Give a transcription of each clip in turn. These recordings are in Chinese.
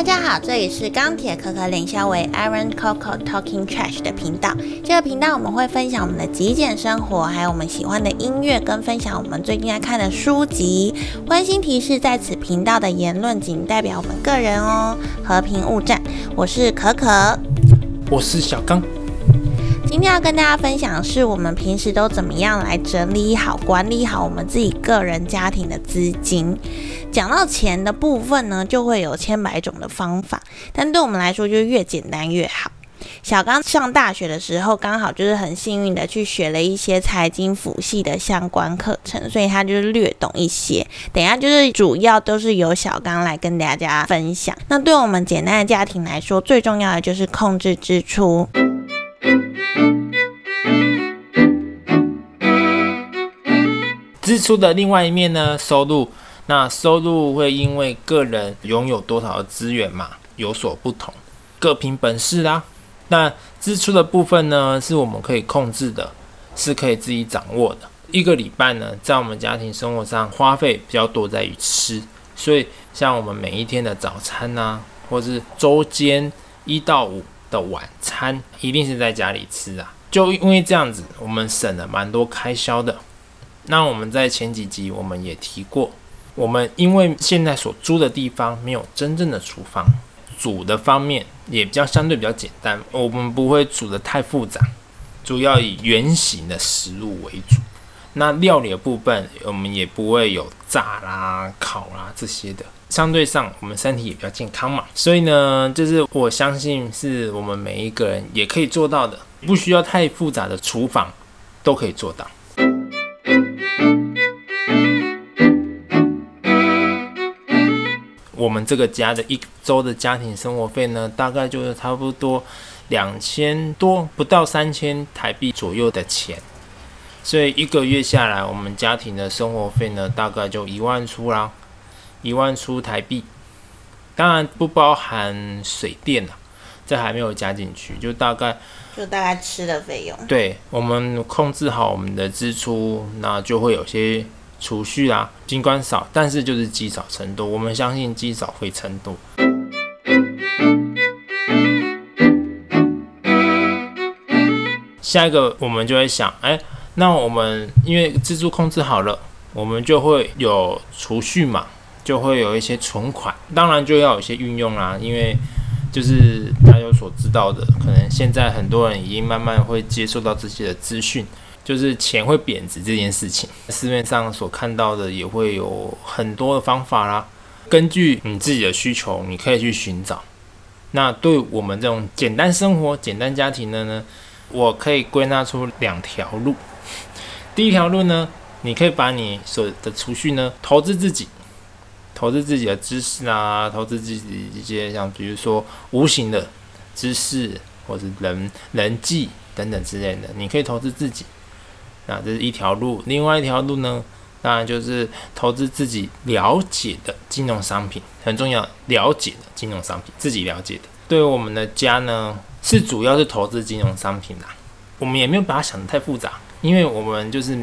大家好，这里是钢铁可可联销为 Iron Coco Talking Trash 的频道。这个频道我们会分享我们的极简生活，还有我们喜欢的音乐，跟分享我们最近在看的书籍。温馨提示，在此频道的言论仅代表我们个人哦，和平勿战。我是可可，我是小刚。今天要跟大家分享的是，我们平时都怎么样来整理好、管理好我们自己个人家庭的资金。讲到钱的部分呢，就会有千百种的方法，但对我们来说，就越简单越好。小刚上大学的时候，刚好就是很幸运的去学了一些财经辅系的相关课程，所以他就是略懂一些。等下就是主要都是由小刚来跟大家分享。那对我们简单的家庭来说，最重要的就是控制支出。支出的另外一面呢，收入。那收入会因为个人拥有多少的资源嘛有所不同，各凭本事啦。那支出的部分呢，是我们可以控制的，是可以自己掌握的。一个礼拜呢，在我们家庭生活上花费比较多在于吃，所以像我们每一天的早餐呐，或是周间一到五的晚餐，一定是在家里吃啊。就因为这样子，我们省了蛮多开销的。那我们在前几集我们也提过。我们因为现在所租的地方没有真正的厨房，煮的方面也比较相对比较简单，我们不会煮的太复杂，主要以圆形的食物为主。那料理的部分，我们也不会有炸啦、烤啦这些的，相对上我们身体也比较健康嘛。所以呢，就是我相信是我们每一个人也可以做到的，不需要太复杂的厨房都可以做到。我们这个家的一周的家庭生活费呢，大概就是差不多两千多，不到三千台币左右的钱。所以一个月下来，我们家庭的生活费呢，大概就一万出啦，一万出台币。当然不包含水电了，这还没有加进去，就大概就大概吃的费用。对，我们控制好我们的支出，那就会有些。储蓄啊，尽管少，但是就是积少成多。我们相信积少会成多。下一个我们就会想，哎，那我们因为支出控制好了，我们就会有储蓄嘛，就会有一些存款，当然就要有一些运用啦。因为就是大家所知道的，可能现在很多人已经慢慢会接受到这些的资讯。就是钱会贬值这件事情，市面上所看到的也会有很多的方法啦。根据你自己的需求，你可以去寻找。那对我们这种简单生活、简单家庭的呢，我可以归纳出两条路。第一条路呢，你可以把你所的储蓄呢投资自己，投资自己的知识啊，投资自己一些像比如说无形的知识或是人人际等等之类的，你可以投资自己。那这是一条路，另外一条路呢，当然就是投资自己了解的金融商品，很重要，了解的金融商品，自己了解的。对我们的家呢，是主要是投资金融商品啦。我们也没有把它想得太复杂，因为我们就是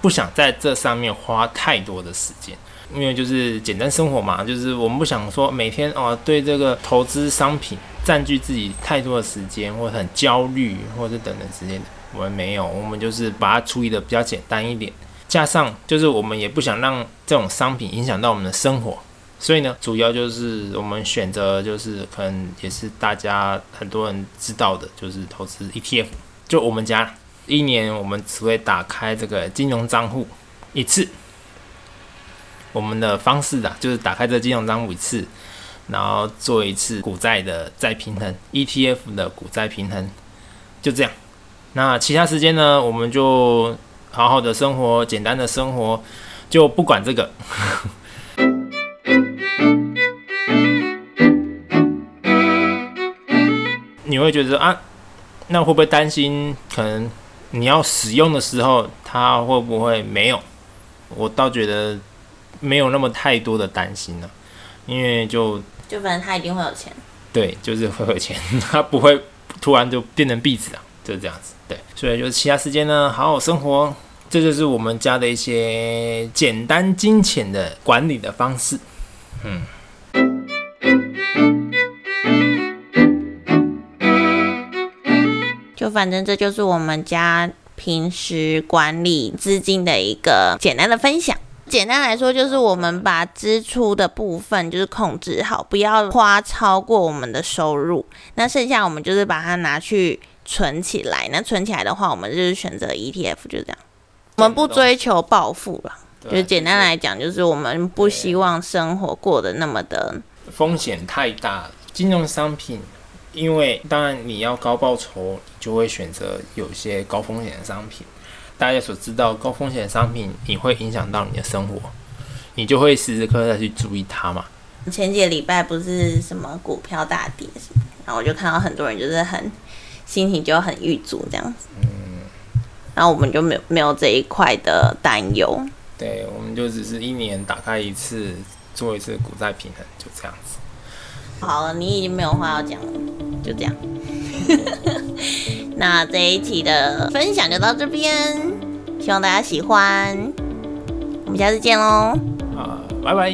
不想在这上面花太多的时间，因为就是简单生活嘛，就是我们不想说每天哦对这个投资商品占据自己太多的时间，或者很焦虑，或者等等之类的。我们没有，我们就是把它处理的比较简单一点，加上就是我们也不想让这种商品影响到我们的生活，所以呢，主要就是我们选择就是可能也是大家很多人知道的，就是投资 ETF。就我们家一年我们只会打开这个金融账户一次，我们的方式啊，就是打开这金融账户一次，然后做一次股债的再平衡，ETF 的股债平衡，就这样。那其他时间呢？我们就好好的生活，简单的生活，就不管这个。你会觉得啊，那会不会担心？可能你要使用的时候，它会不会没有？我倒觉得没有那么太多的担心了，因为就就反正他一定会有钱。对，就是会有钱，他不会突然就变成壁纸啊。就是这样子，对，所以就是其他时间呢，好好生活，这就是我们家的一些简单金钱的管理的方式，嗯。就反正这就是我们家平时管理资金的一个简单的分享。简单来说，就是我们把支出的部分就是控制好，不要花超过我们的收入。那剩下我们就是把它拿去存起来。那存起来的话，我们就是选择 ETF，就这样。我们不追求暴富了，就简单来讲，就是我们不希望生活过得那么的风险太大。金融商品，因为当然你要高报酬，就会选择有些高风险的商品。大家所知道，高风险商品你会影响到你的生活，你就会时时刻刻去注意它嘛。前几个礼拜不是什么股票大跌什么，然后我就看到很多人就是很心情就很郁卒这样子。嗯，然后我们就没有没有这一块的担忧。对，我们就只是一年打开一次，做一次股债平衡，就这样子。好了，你已经没有话要讲了，就这样。那这一期的分享就到这边，希望大家喜欢。我们下次见喽！啊，拜拜。